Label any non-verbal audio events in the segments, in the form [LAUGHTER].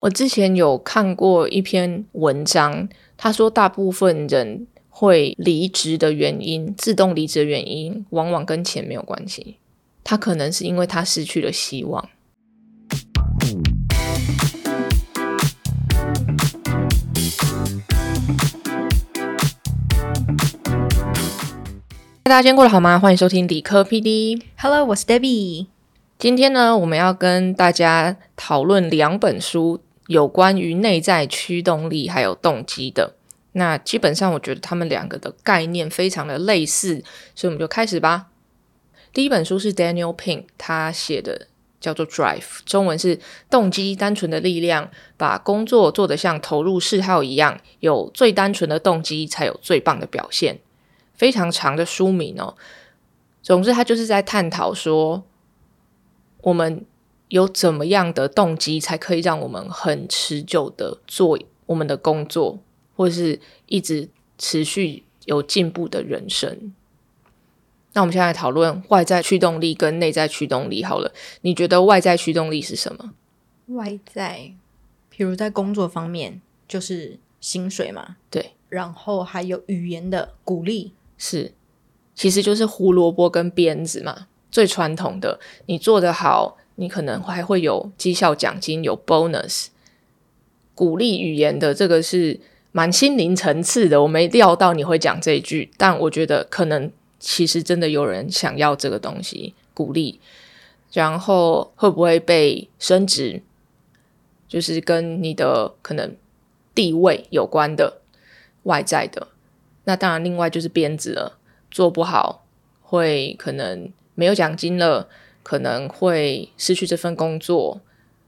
我之前有看过一篇文章，他说大部分人会离职的原因，自动离职的原因，往往跟钱没有关系。他可能是因为他失去了希望。大家今天过得好吗？欢迎收听理科 PD。Hello，我是 Debbie。今天呢，我们要跟大家讨论两本书，有关于内在驱动力还有动机的。那基本上，我觉得他们两个的概念非常的类似，所以我们就开始吧。第一本书是 Daniel Pink 他写的，叫做《Drive》，中文是动机单纯的力量，把工作做得像投入嗜好一样，有最单纯的动机，才有最棒的表现。非常长的书名哦。总之，他就是在探讨说，我们有怎么样的动机，才可以让我们很持久的做我们的工作，或者是一直持续有进步的人生。那我们现在讨论外在驱动力跟内在驱动力。好了，你觉得外在驱动力是什么？外在，比如在工作方面，就是薪水嘛，对，然后还有语言的鼓励，是，其实就是胡萝卜跟鞭子嘛，最传统的。你做得好，你可能还会有绩效奖金，有 bonus。鼓励语言的这个是蛮心灵层次的，我没料到你会讲这一句，但我觉得可能其实真的有人想要这个东西，鼓励。然后会不会被升职，就是跟你的可能地位有关的外在的。那当然，另外就是编制了，做不好会可能没有奖金了，可能会失去这份工作，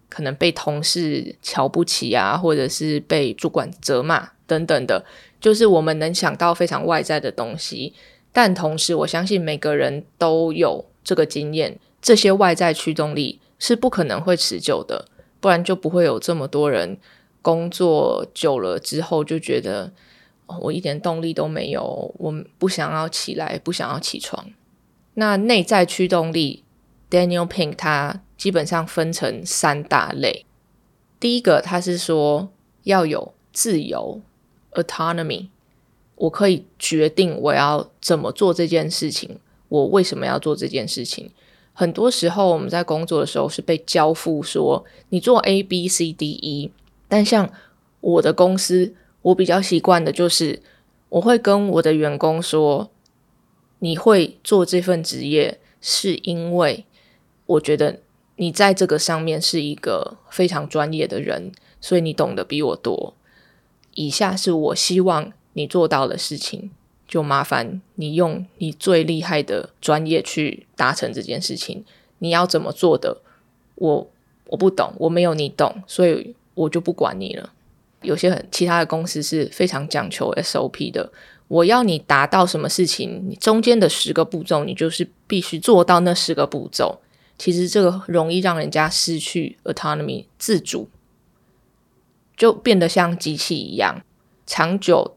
可能被同事瞧不起啊，或者是被主管责骂等等的，就是我们能想到非常外在的东西。但同时，我相信每个人都有这个经验，这些外在驱动力是不可能会持久的，不然就不会有这么多人工作久了之后就觉得。我一点动力都没有，我不想要起来，不想要起床。那内在驱动力，Daniel Pink 他基本上分成三大类。第一个，他是说要有自由 （autonomy），我可以决定我要怎么做这件事情，我为什么要做这件事情。很多时候我们在工作的时候是被交付说你做 A、B、C、D、E，但像我的公司。我比较习惯的就是，我会跟我的员工说：“你会做这份职业，是因为我觉得你在这个上面是一个非常专业的人，所以你懂得比我多。以下是我希望你做到的事情，就麻烦你用你最厉害的专业去达成这件事情。你要怎么做的，我我不懂，我没有你懂，所以我就不管你了。”有些很其他的公司是非常讲求 SOP 的。我要你达到什么事情，你中间的十个步骤，你就是必须做到那十个步骤。其实这个容易让人家失去 autonomy 自主，就变得像机器一样。长久，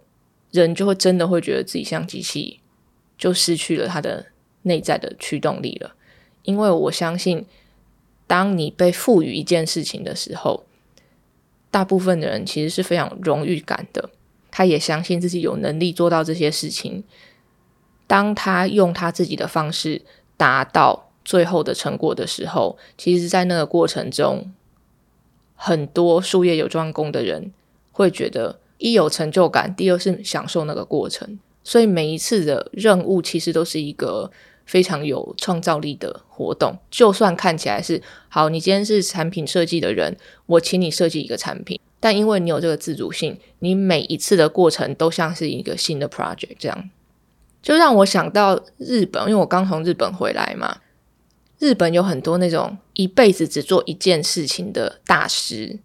人就会真的会觉得自己像机器，就失去了他的内在的驱动力了。因为我相信，当你被赋予一件事情的时候，大部分的人其实是非常荣誉感的，他也相信自己有能力做到这些事情。当他用他自己的方式达到最后的成果的时候，其实，在那个过程中，很多术业有专攻的人会觉得一有成就感，第二是享受那个过程。所以每一次的任务其实都是一个非常有创造力的活动，就算看起来是好，你今天是产品设计的人，我请你设计一个产品，但因为你有这个自主性，你每一次的过程都像是一个新的 project，这样就让我想到日本，因为我刚从日本回来嘛，日本有很多那种一辈子只做一件事情的大师，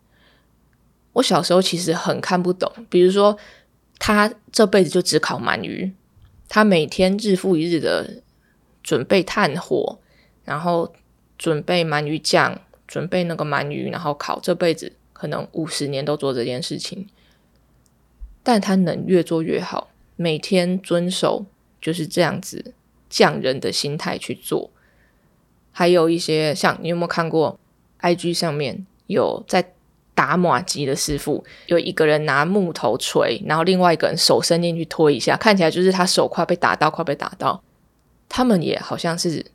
我小时候其实很看不懂，比如说他这辈子就只烤鳗鱼，他每天日复一日的。准备炭火，然后准备鳗鱼酱，准备那个鳗鱼，然后烤。这辈子可能五十年都做这件事情，但他能越做越好。每天遵守就是这样子匠人的心态去做。还有一些像你有没有看过 IG 上面有在打马机的师傅，有一个人拿木头锤，然后另外一个人手伸进去推一下，看起来就是他手快被打到，快被打到。他们也好像是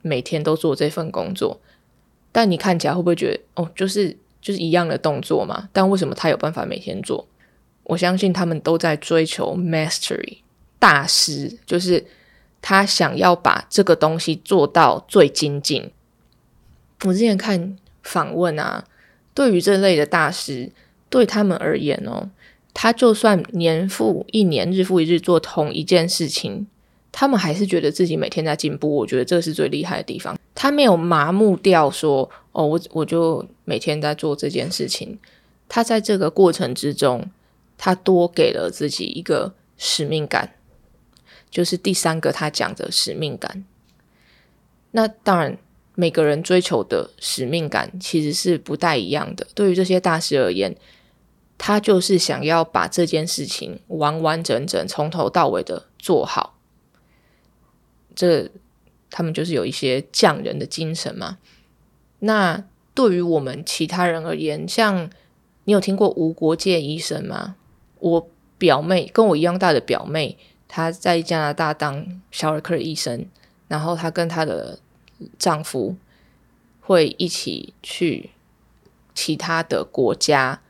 每天都做这份工作，但你看起来会不会觉得哦，就是就是一样的动作嘛？但为什么他有办法每天做？我相信他们都在追求 mastery 大师，就是他想要把这个东西做到最精进。我之前看访问啊，对于这类的大师，对他们而言哦，他就算年复一年、日复一日做同一件事情，他们还是觉得自己每天在进步。我觉得这是最厉害的地方。他没有麻木掉，说哦，我我就每天在做这件事情。他在这个过程之中，他多给了自己一个使命感，就是第三个他讲的使命感。那当然。每个人追求的使命感其实是不太一样的。对于这些大师而言，他就是想要把这件事情完完整整从头到尾的做好。这他们就是有一些匠人的精神嘛。那对于我们其他人而言，像你有听过无国界医生吗？我表妹跟我一样大的表妹，她在加拿大当小儿科医生，然后她跟她的。丈夫会一起去其他的国家，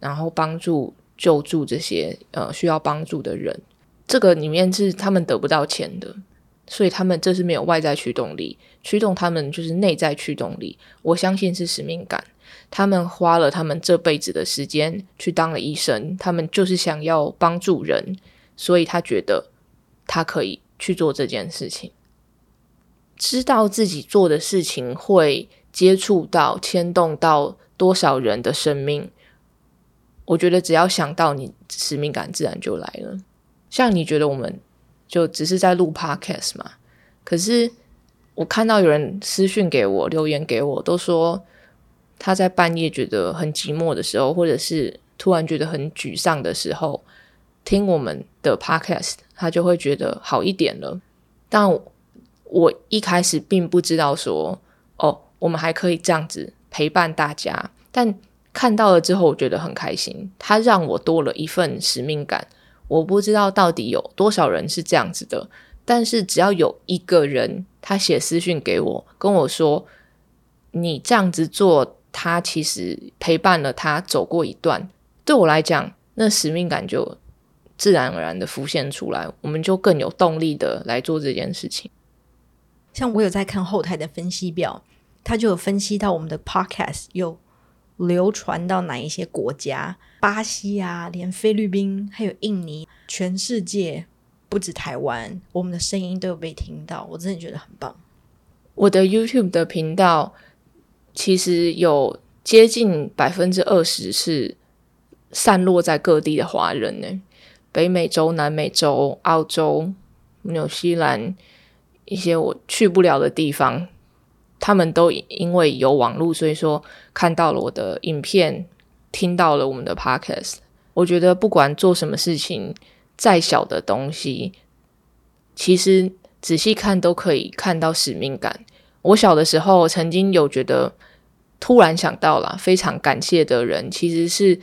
然后帮助救助这些呃需要帮助的人。这个里面是他们得不到钱的，所以他们这是没有外在驱动力，驱动他们就是内在驱动力。我相信是使命感。他们花了他们这辈子的时间去当了医生，他们就是想要帮助人，所以他觉得他可以去做这件事情。知道自己做的事情会接触到、牵动到多少人的生命，我觉得只要想到你使命感，自然就来了。像你觉得我们就只是在录 podcast 嘛？可是我看到有人私讯给我、留言给我，都说他在半夜觉得很寂寞的时候，或者是突然觉得很沮丧的时候，听我们的 podcast，他就会觉得好一点了。但我一开始并不知道说，哦，我们还可以这样子陪伴大家。但看到了之后，我觉得很开心。他让我多了一份使命感。我不知道到底有多少人是这样子的，但是只要有一个人他写私讯给我，跟我说你这样子做，他其实陪伴了他走过一段。对我来讲，那使命感就自然而然的浮现出来，我们就更有动力的来做这件事情。像我有在看后台的分析表，它就有分析到我们的 podcast 有流传到哪一些国家，巴西啊，连菲律宾还有印尼，全世界不止台湾，我们的声音都有被听到，我真的觉得很棒。我的 YouTube 的频道其实有接近百分之二十是散落在各地的华人呢，北美洲、南美洲、澳洲、纽西兰。一些我去不了的地方，他们都因为有网络，所以说看到了我的影片，听到了我们的 podcast。我觉得不管做什么事情，再小的东西，其实仔细看都可以看到使命感。我小的时候曾经有觉得，突然想到了非常感谢的人，其实是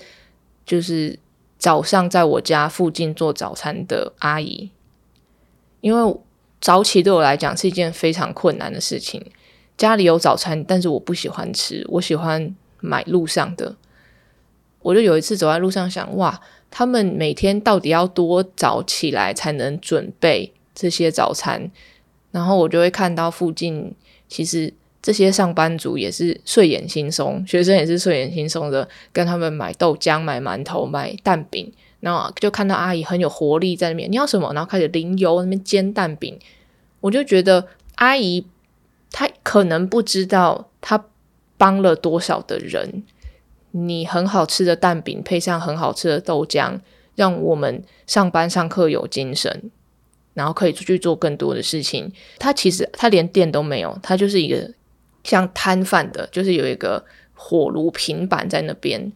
就是早上在我家附近做早餐的阿姨，因为。早起对我来讲是一件非常困难的事情。家里有早餐，但是我不喜欢吃，我喜欢买路上的。我就有一次走在路上，想哇，他们每天到底要多早起来才能准备这些早餐？然后我就会看到附近，其实这些上班族也是睡眼惺忪，学生也是睡眼惺忪的，跟他们买豆浆、买馒头、买蛋饼。然后就看到阿姨很有活力在那边，你要什么？然后开始淋油那边煎蛋饼，我就觉得阿姨她可能不知道她帮了多少的人。你很好吃的蛋饼配上很好吃的豆浆，让我们上班上课有精神，然后可以出去做更多的事情。他其实他连店都没有，他就是一个像摊贩的，就是有一个火炉平板在那边。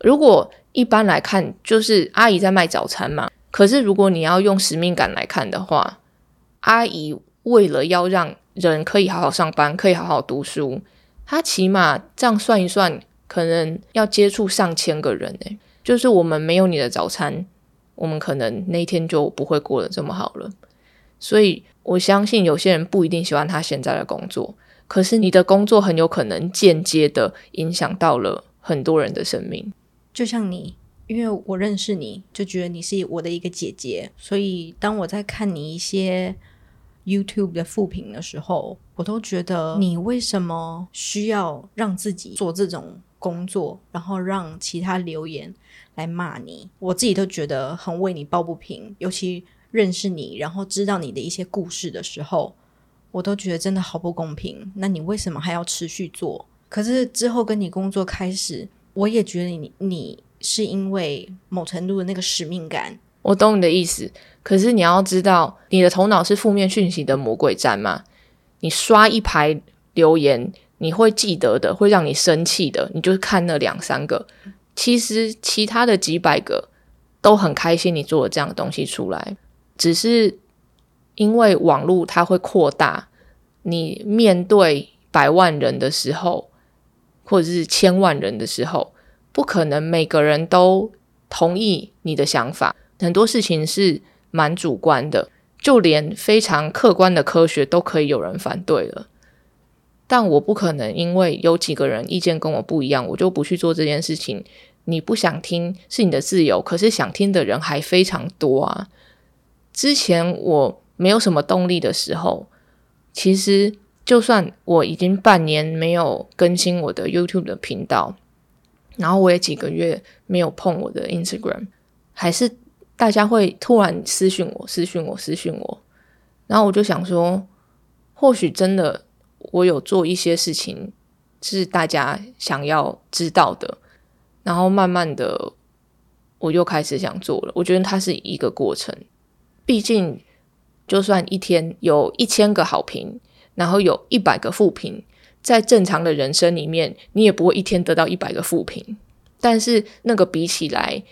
如果一般来看，就是阿姨在卖早餐嘛。可是如果你要用使命感来看的话，阿姨为了要让人可以好好上班，可以好好读书，她起码这样算一算，可能要接触上千个人诶，就是我们没有你的早餐，我们可能那一天就不会过得这么好了。所以我相信有些人不一定喜欢他现在的工作，可是你的工作很有可能间接的影响到了很多人的生命。就像你，因为我认识你，就觉得你是我的一个姐姐，所以当我在看你一些 YouTube 的复评的时候，我都觉得你为什么需要让自己做这种工作，然后让其他留言来骂你？我自己都觉得很为你抱不平，尤其认识你，然后知道你的一些故事的时候，我都觉得真的好不公平。那你为什么还要持续做？可是之后跟你工作开始，我也觉得你你是因为某程度的那个使命感。我懂你的意思，可是你要知道，你的头脑是负面讯息的魔鬼站吗？你刷一排留言，你会记得的，会让你生气的，你就看那两三个。其实其他的几百个都很开心，你做了这样的东西出来，只是因为网络它会扩大，你面对百万人的时候，或者是千万人的时候，不可能每个人都同意你的想法。很多事情是蛮主观的，就连非常客观的科学都可以有人反对了。但我不可能因为有几个人意见跟我不一样，我就不去做这件事情。你不想听是你的自由，可是想听的人还非常多啊。之前我没有什么动力的时候，其实就算我已经半年没有更新我的 YouTube 的频道，然后我也几个月没有碰我的 Instagram，还是。大家会突然私讯我，私讯我，私讯我，然后我就想说，或许真的我有做一些事情是大家想要知道的，然后慢慢的我又开始想做了。我觉得它是一个过程，毕竟就算一天有一千个好评，然后有一百个负评，在正常的人生里面，你也不会一天得到一百个负评，但是那个比起来。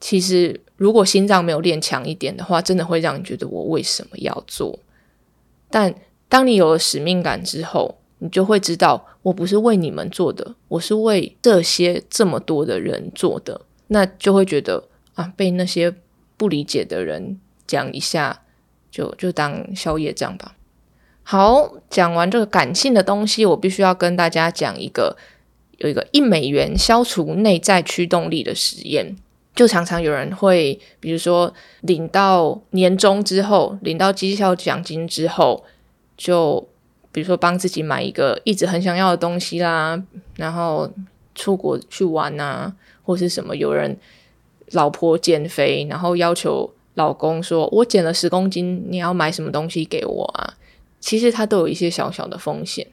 其实，如果心脏没有练强一点的话，真的会让你觉得我为什么要做？但当你有了使命感之后，你就会知道，我不是为你们做的，我是为这些这么多的人做的。那就会觉得啊，被那些不理解的人讲一下，就就当宵夜这样吧。好，讲完这个感性的东西，我必须要跟大家讲一个有一个一美元消除内在驱动力的实验。就常常有人会，比如说领到年终之后，领到绩效奖金之后，就比如说帮自己买一个一直很想要的东西啦，然后出国去玩啊，或是什么。有人老婆减肥，然后要求老公说：“我减了十公斤，你要买什么东西给我啊？”其实它都有一些小小的风险，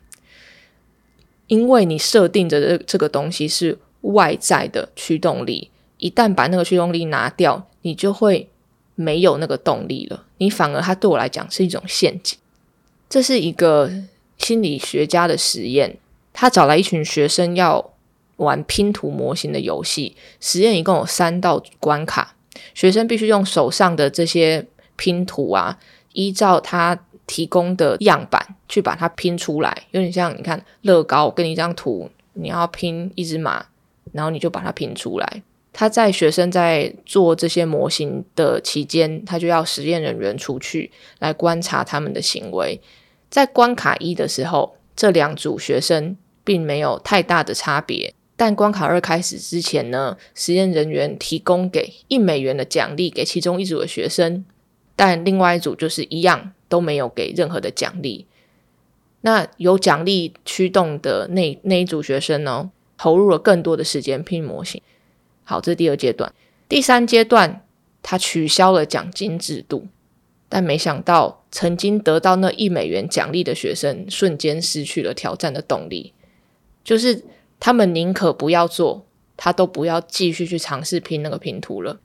因为你设定的这这个东西是外在的驱动力。一旦把那个驱动力拿掉，你就会没有那个动力了。你反而它对我来讲是一种陷阱。这是一个心理学家的实验，他找来一群学生要玩拼图模型的游戏。实验一共有三道关卡，学生必须用手上的这些拼图啊，依照他提供的样板去把它拼出来。有点像你看乐高，给你一张图，你要拼一只马，然后你就把它拼出来。他在学生在做这些模型的期间，他就要实验人员出去来观察他们的行为。在关卡一的时候，这两组学生并没有太大的差别。但关卡二开始之前呢，实验人员提供给一美元的奖励给其中一组的学生，但另外一组就是一样都没有给任何的奖励。那有奖励驱动的那那一组学生呢，投入了更多的时间拼模型。好，这是第二阶段。第三阶段，他取消了奖金制度，但没想到曾经得到那一美元奖励的学生，瞬间失去了挑战的动力。就是他们宁可不要做，他都不要继续去尝试拼那个拼图了。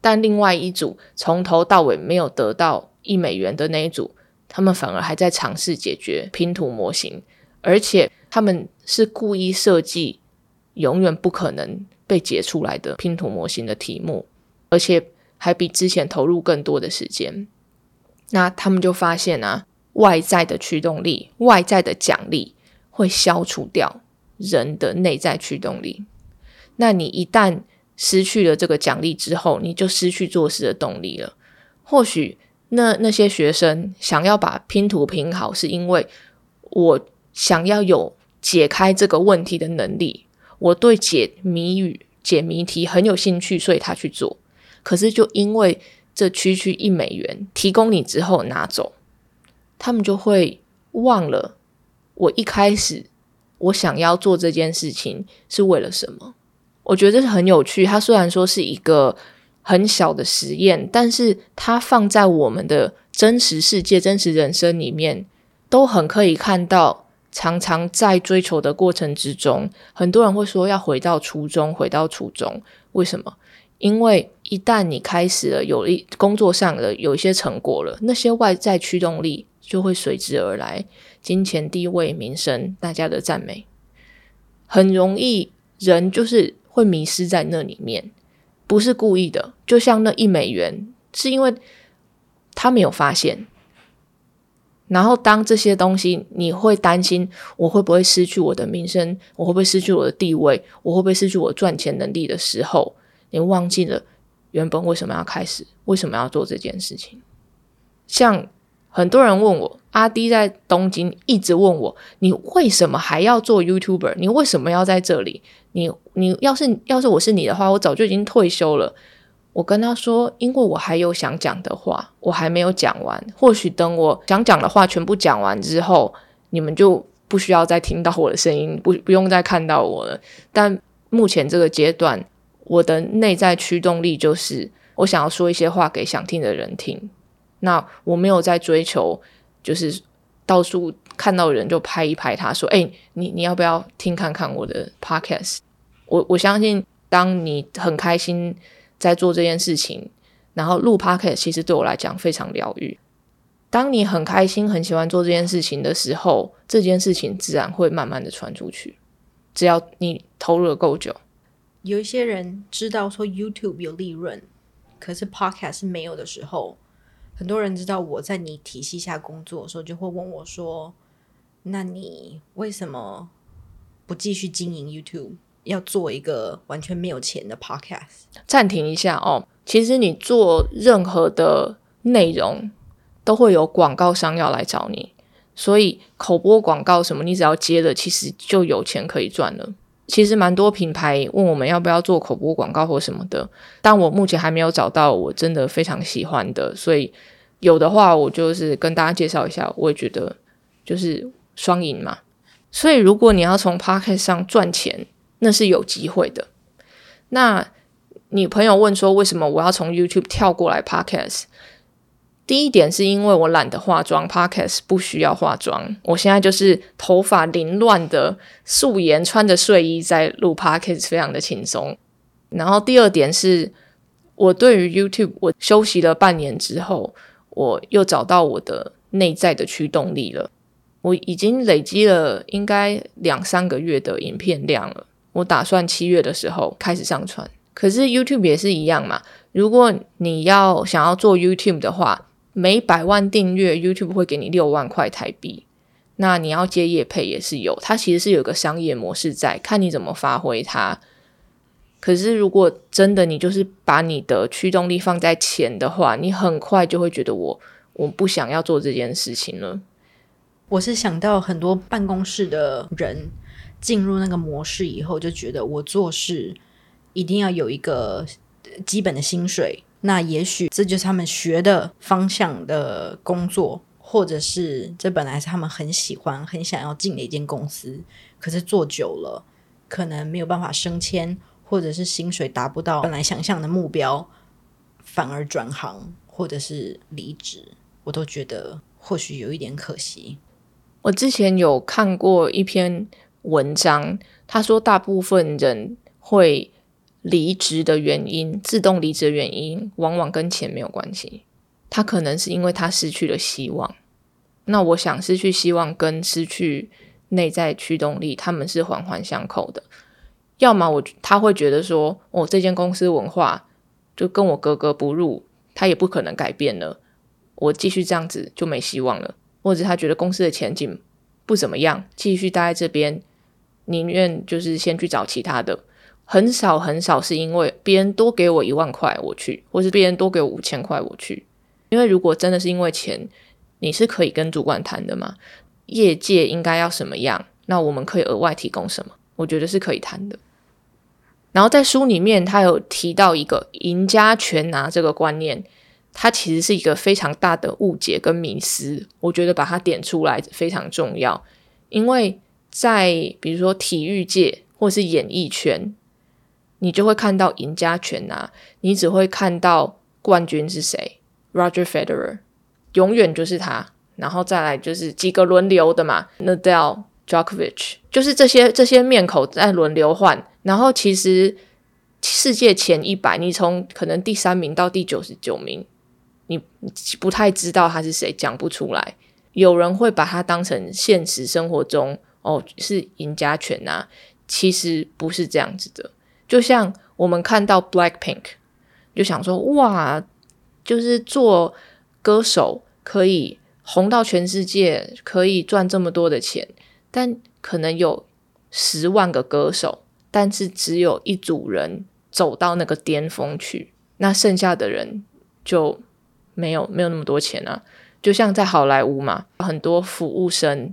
但另外一组从头到尾没有得到一美元的那一组，他们反而还在尝试解决拼图模型，而且他们是故意设计，永远不可能。被解出来的拼图模型的题目，而且还比之前投入更多的时间。那他们就发现啊，外在的驱动力、外在的奖励会消除掉人的内在驱动力。那你一旦失去了这个奖励之后，你就失去做事的动力了。或许那那些学生想要把拼图拼好，是因为我想要有解开这个问题的能力，我对解谜语、解谜题很有兴趣，所以他去做。可是就因为这区区一美元提供你之后拿走，他们就会忘了我一开始我想要做这件事情是为了什么。我觉得这是很有趣。它虽然说是一个很小的实验，但是它放在我们的真实世界、真实人生里面，都很可以看到。常常在追求的过程之中，很多人会说要回到初中，回到初中。为什么？因为一旦你开始了有一工作上的有一些成果了，那些外在驱动力就会随之而来，金钱、地位、名声，大家的赞美，很容易人就是会迷失在那里面，不是故意的。就像那一美元，是因为他没有发现。然后，当这些东西你会担心我会不会失去我的名声，我会不会失去我的地位，我会不会失去我赚钱能力的时候，你忘记了原本为什么要开始，为什么要做这件事情。像很多人问我，阿迪在东京一直问我，你为什么还要做 YouTuber？你为什么要在这里？你你要是要是我是你的话，我早就已经退休了。我跟他说，因为我还有想讲的话，我还没有讲完。或许等我想讲的话全部讲完之后，你们就不需要再听到我的声音，不 [LAUGHS] 不用再看到我了。但目前这个阶段，我的内在驱动力就是我想要说一些话给想听的人听。那我没有在追求，就是到处看到人就拍一拍他说：“哎，你你要不要听看看我的 podcast？” 我我相信，当你很开心。在做这件事情，然后录 podcast，其实对我来讲非常疗愈。当你很开心、很喜欢做这件事情的时候，这件事情自然会慢慢的传出去。只要你投入的够久，有一些人知道说 YouTube 有利润，可是 podcast 是没有的时候，很多人知道我在你体系下工作的时候，就会问我说：“那你为什么不继续经营 YouTube？” 要做一个完全没有钱的 podcast，暂停一下哦。其实你做任何的内容，都会有广告商要来找你，所以口播广告什么，你只要接了，其实就有钱可以赚了。其实蛮多品牌问我们要不要做口播广告或什么的，但我目前还没有找到我真的非常喜欢的，所以有的话，我就是跟大家介绍一下。我也觉得就是双赢嘛。所以如果你要从 podcast 上赚钱，那是有机会的。那你朋友问说，为什么我要从 YouTube 跳过来 Podcast？第一点是因为我懒得化妆，Podcast 不需要化妆。我现在就是头发凌乱的素颜，穿着睡衣在录 Podcast，非常的轻松。然后第二点是我对于 YouTube，我休息了半年之后，我又找到我的内在的驱动力了。我已经累积了应该两三个月的影片量了。我打算七月的时候开始上传，可是 YouTube 也是一样嘛。如果你要想要做 YouTube 的话，每百万订阅 YouTube 会给你六万块台币。那你要接业配也是有，它其实是有个商业模式在，看你怎么发挥它。可是如果真的你就是把你的驱动力放在钱的话，你很快就会觉得我我不想要做这件事情了。我是想到很多办公室的人。进入那个模式以后，就觉得我做事一定要有一个基本的薪水。那也许这就是他们学的方向的工作，或者是这本来是他们很喜欢、很想要进的一间公司。可是做久了，可能没有办法升迁，或者是薪水达不到本来想象的目标，反而转行或者是离职，我都觉得或许有一点可惜。我之前有看过一篇。文章他说，大部分人会离职的原因，自动离职的原因，往往跟钱没有关系。他可能是因为他失去了希望。那我想，失去希望跟失去内在驱动力，他们是环环相扣的。要么我他会觉得说，哦，这间公司文化就跟我格格不入，他也不可能改变了，我继续这样子就没希望了。或者他觉得公司的前景不怎么样，继续待在这边。宁愿就是先去找其他的。很少很少是因为别人多给我一万块我去，或是别人多给我五千块我去。因为如果真的是因为钱，你是可以跟主管谈的嘛？业界应该要什么样？那我们可以额外提供什么？我觉得是可以谈的。然后在书里面，他有提到一个“赢家全拿”这个观念，它其实是一个非常大的误解跟迷思。我觉得把它点出来非常重要，因为在比如说体育界或是演艺圈。你就会看到赢家全拿，你只会看到冠军是谁，Roger Federer，永远就是他，然后再来就是几个轮流的嘛，Nadal、Djokovic，就是这些这些面孔在轮流换。然后其实世界前一百，你从可能第三名到第九十九名，你不太知道他是谁，讲不出来。有人会把他当成现实生活中哦是赢家全拿，其实不是这样子的。就像我们看到 Black Pink，就想说哇，就是做歌手可以红到全世界，可以赚这么多的钱。但可能有十万个歌手，但是只有一组人走到那个巅峰去，那剩下的人就没有没有那么多钱啊。就像在好莱坞嘛，很多服务生。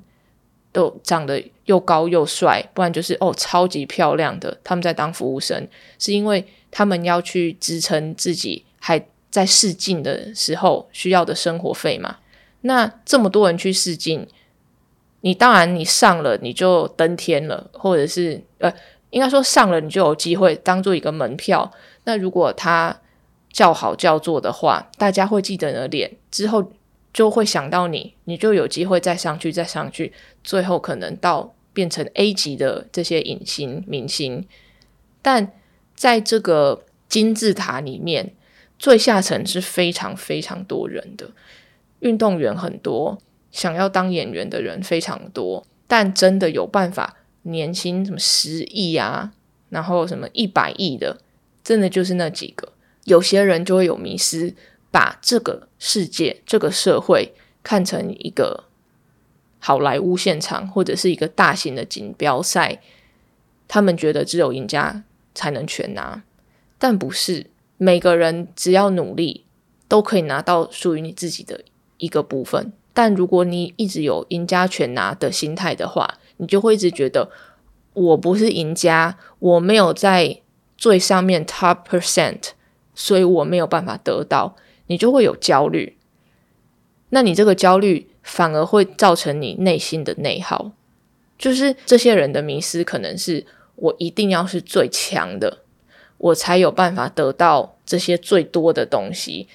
都长得又高又帅，不然就是哦超级漂亮的。他们在当服务生，是因为他们要去支撑自己还在试镜的时候需要的生活费嘛。那这么多人去试镜，你当然你上了你就登天了，或者是呃，应该说上了你就有机会当做一个门票。那如果他叫好叫座的话，大家会记得你的脸之后。就会想到你，你就有机会再上去，再上去，最后可能到变成 A 级的这些影星明星。但在这个金字塔里面，最下层是非常非常多人的，运动员很多，想要当演员的人非常多，但真的有办法年薪什么十亿啊，然后什么一百亿的，真的就是那几个。有些人就会有迷失。把这个世界、这个社会看成一个好莱坞现场，或者是一个大型的锦标赛，他们觉得只有赢家才能全拿，但不是每个人只要努力都可以拿到属于你自己的一个部分。但如果你一直有赢家全拿的心态的话，你就会一直觉得我不是赢家，我没有在最上面 top percent，所以我没有办法得到。你就会有焦虑，那你这个焦虑反而会造成你内心的内耗。就是这些人的迷失，可能是我一定要是最强的，我才有办法得到这些最多的东西。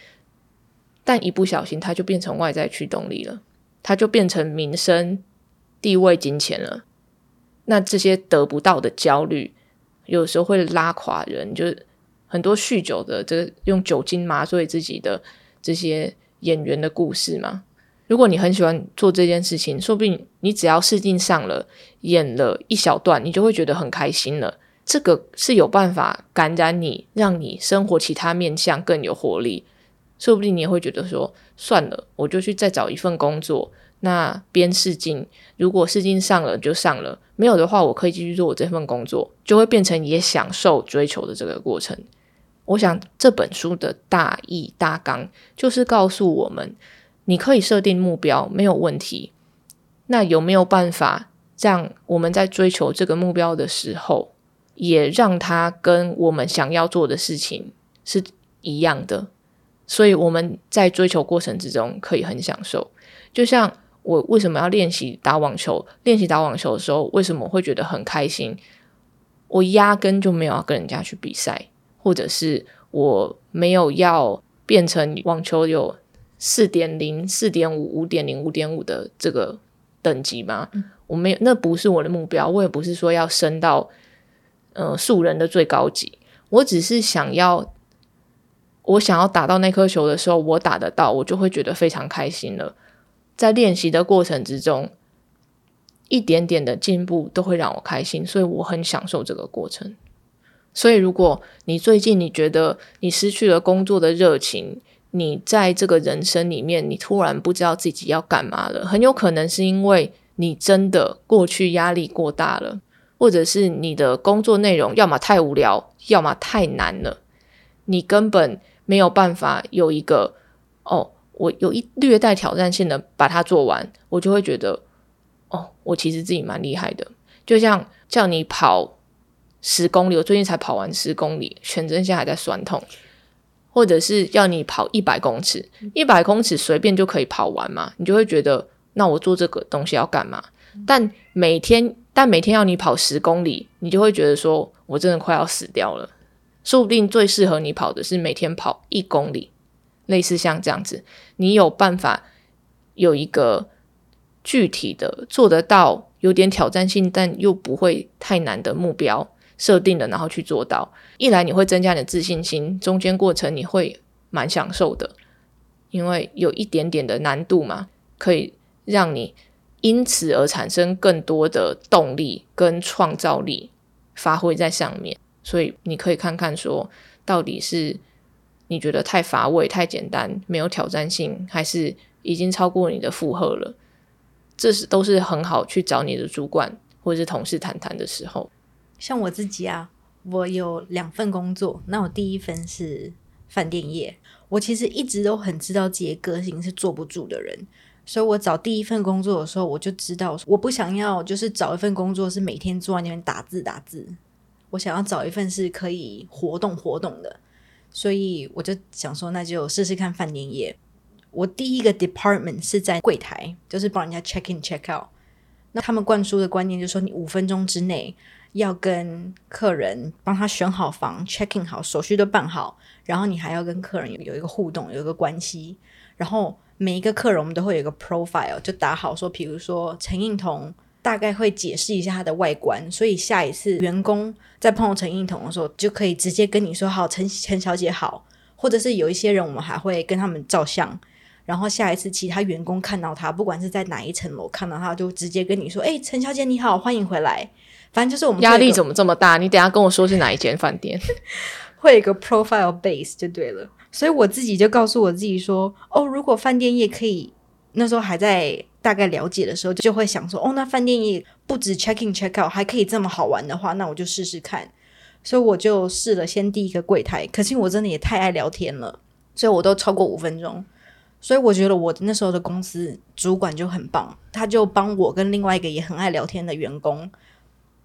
但一不小心，它就变成外在驱动力了，它就变成名声、地位、金钱了。那这些得不到的焦虑，有时候会拉垮人，就是。很多酗酒的，这用酒精麻醉自己的这些演员的故事嘛。如果你很喜欢做这件事情，说不定你只要试镜上了，演了一小段，你就会觉得很开心了。这个是有办法感染你，让你生活其他面向更有活力。说不定你也会觉得说，算了，我就去再找一份工作。那边试镜，如果试镜上了就上了，没有的话，我可以继续做我这份工作，就会变成也享受追求的这个过程。我想这本书的大意大纲就是告诉我们，你可以设定目标没有问题。那有没有办法让我们在追求这个目标的时候，也让它跟我们想要做的事情是一样的？所以我们在追求过程之中可以很享受。就像我为什么要练习打网球？练习打网球的时候，为什么会觉得很开心？我压根就没有要跟人家去比赛。或者是我没有要变成网球有四点零、四点五、五点零、五点五的这个等级吗？我没有，那不是我的目标。我也不是说要升到呃素人的最高级。我只是想要，我想要打到那颗球的时候，我打得到，我就会觉得非常开心了。在练习的过程之中，一点点的进步都会让我开心，所以我很享受这个过程。所以，如果你最近你觉得你失去了工作的热情，你在这个人生里面，你突然不知道自己要干嘛了，很有可能是因为你真的过去压力过大了。或者是你的工作内容要么太无聊，要么太难了，你根本没有办法有一个哦，我有一略带挑战性的把它做完，我就会觉得哦，我其实自己蛮厉害的。就像叫你跑十公里，我最近才跑完十公里，全身现在还在酸痛。或者是要你跑一百公尺，一百公尺随便就可以跑完嘛？你就会觉得，那我做这个东西要干嘛？但每天，但每天要你跑十公里，你就会觉得说，我真的快要死掉了。说不定最适合你跑的是每天跑一公里，类似像这样子，你有办法有一个具体的做得到、有点挑战性，但又不会太难的目标。设定的，然后去做到。一来你会增加你的自信心，中间过程你会蛮享受的，因为有一点点的难度嘛，可以让你因此而产生更多的动力跟创造力发挥在上面。所以你可以看看说，到底是你觉得太乏味、太简单、没有挑战性，还是已经超过你的负荷了？这是都是很好去找你的主管或者是同事谈谈的时候。像我自己啊，我有两份工作。那我第一份是饭店业，我其实一直都很知道自己的个性是坐不住的人，所以我找第一份工作的时候，我就知道我不想要就是找一份工作是每天坐在那边打字打字，我想要找一份是可以活动活动的，所以我就想说，那就试试看饭店业。我第一个 department 是在柜台，就是帮人家 check in check out。那他们灌输的观念就是说，你五分钟之内。要跟客人帮他选好房，check in 好，手续都办好，然后你还要跟客人有一个互动，有一个关系。然后每一个客人我们都会有一个 profile，就打好说，比如说陈应彤大概会解释一下它的外观，所以下一次员工在碰到陈映彤的时候，就可以直接跟你说好，陈陈小姐好，或者是有一些人我们还会跟他们照相，然后下一次其他员工看到他，不管是在哪一层楼看到他，就直接跟你说，哎，陈小姐你好，欢迎回来。反正就是我们压力怎么这么大？你等下跟我说是哪一间饭店，[LAUGHS] 会有一个 profile base 就对了。所以我自己就告诉我自己说：哦，如果饭店业可以，那时候还在大概了解的时候，就会想说：哦，那饭店也不止 check in check out 还可以这么好玩的话，那我就试试看。所以我就试了先第一个柜台，可是我真的也太爱聊天了，所以我都超过五分钟。所以我觉得我那时候的公司主管就很棒，他就帮我跟另外一个也很爱聊天的员工。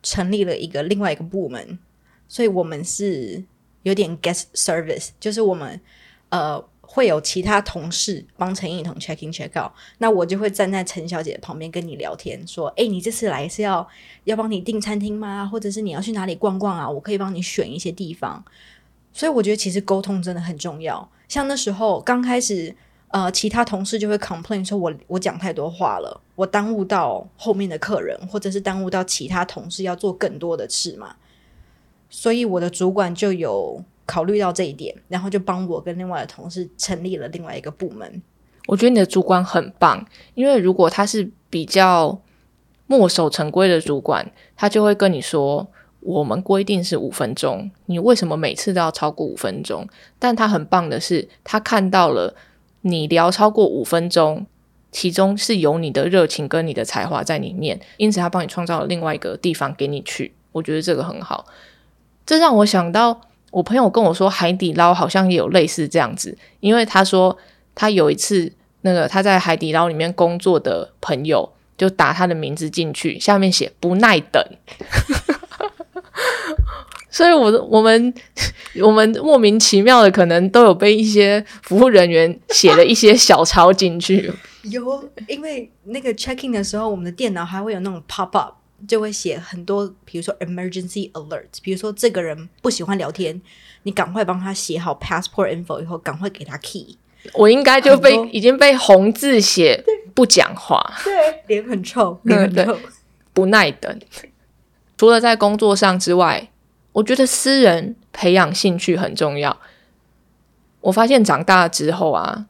成立了一个另外一个部门，所以我们是有点 guest service，就是我们呃会有其他同事帮陈颖彤 check in check out，那我就会站在陈小姐旁边跟你聊天，说：“哎，你这次来是要要帮你订餐厅吗？或者是你要去哪里逛逛啊？我可以帮你选一些地方。”所以我觉得其实沟通真的很重要。像那时候刚开始。呃，其他同事就会 complain 说，我我讲太多话了，我耽误到后面的客人，或者是耽误到其他同事要做更多的事嘛。所以我的主管就有考虑到这一点，然后就帮我跟另外的同事成立了另外一个部门。我觉得你的主管很棒，因为如果他是比较墨守成规的主管，他就会跟你说，我们规定是五分钟，你为什么每次都要超过五分钟？但他很棒的是，他看到了。你聊超过五分钟，其中是有你的热情跟你的才华在里面，因此他帮你创造了另外一个地方给你去。我觉得这个很好。这让我想到，我朋友跟我说，海底捞好像也有类似这样子，因为他说他有一次，那个他在海底捞里面工作的朋友就打他的名字进去，下面写不耐等。[LAUGHS] 所以，我我们我们莫名其妙的，可能都有被一些服务人员写了一些小抄进去。[LAUGHS] 有，因为那个 checking 的时候，我们的电脑还会有那种 pop up，就会写很多，比如说 emergency alert，比如说这个人不喜欢聊天，你赶快帮他写好 passport info 以后，赶快给他 key。我应该就被已经被红字写不讲话，对，脸很臭，[LAUGHS] 脸很臭，不耐等。除了在工作上之外。我觉得私人培养兴趣很重要。我发现长大之后啊，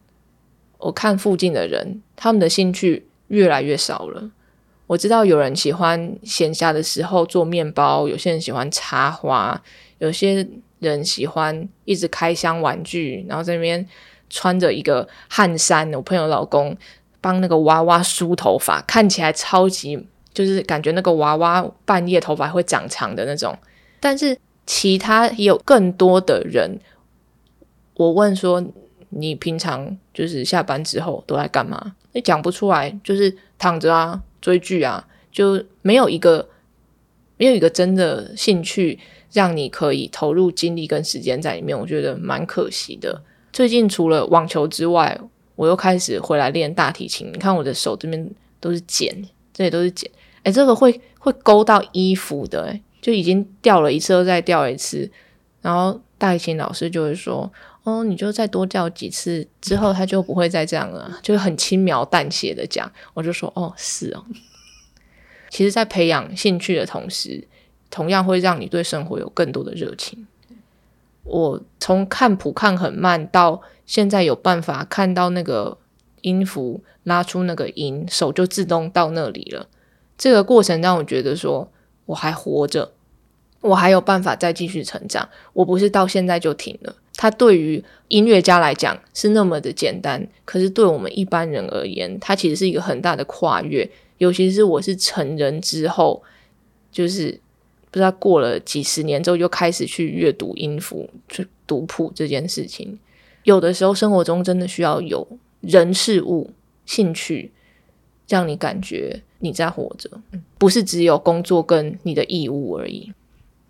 我看附近的人，他们的兴趣越来越少了。我知道有人喜欢闲暇的时候做面包，有些人喜欢插花，有些人喜欢一直开箱玩具，然后在那边穿着一个汗衫。我朋友老公帮那个娃娃梳头发，看起来超级就是感觉那个娃娃半夜头发会长长的那种。但是其他也有更多的人，我问说你平常就是下班之后都在干嘛？你讲不出来，就是躺着啊，追剧啊，就没有一个没有一个真的兴趣让你可以投入精力跟时间在里面，我觉得蛮可惜的。最近除了网球之外，我又开始回来练大提琴。你看我的手这边都是茧，这里都是茧。哎，这个会会勾到衣服的，就已经掉了一次，又再掉一次。然后大提琴老师就会说：“哦，你就再多叫几次，之后他就不会再这样了。”就很轻描淡写的讲。我就说：“哦，是哦。”其实，在培养兴趣的同时，同样会让你对生活有更多的热情。我从看谱看很慢，到现在有办法看到那个音符，拉出那个音，手就自动到那里了。这个过程让我觉得说，我还活着，我还有办法再继续成长。我不是到现在就停了。它对于音乐家来讲是那么的简单，可是对我们一般人而言，它其实是一个很大的跨越。尤其是我是成人之后，就是。不知道过了几十年之后，就开始去阅读音符、去读谱这件事情。有的时候，生活中真的需要有人、事物、兴趣，让你感觉你在活着，不是只有工作跟你的义务而已。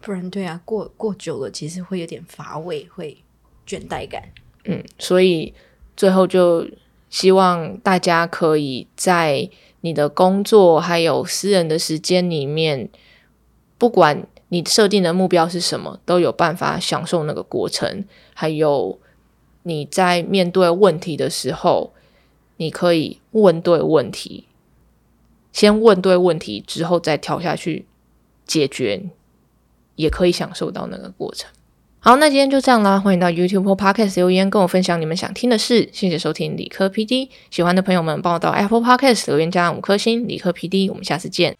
不然，对啊，过过久了，其实会有点乏味，会倦怠感。嗯，所以最后就希望大家可以在你的工作还有私人的时间里面。不管你设定的目标是什么，都有办法享受那个过程。还有你在面对问题的时候，你可以问对问题，先问对问题之后再跳下去解决，也可以享受到那个过程。好，那今天就这样啦。欢迎到 YouTube Podcast 留言跟我分享你们想听的事。谢谢收听理科 PD，喜欢的朋友们帮我到 Apple Podcast 留言加五颗星。理科 PD，我们下次见。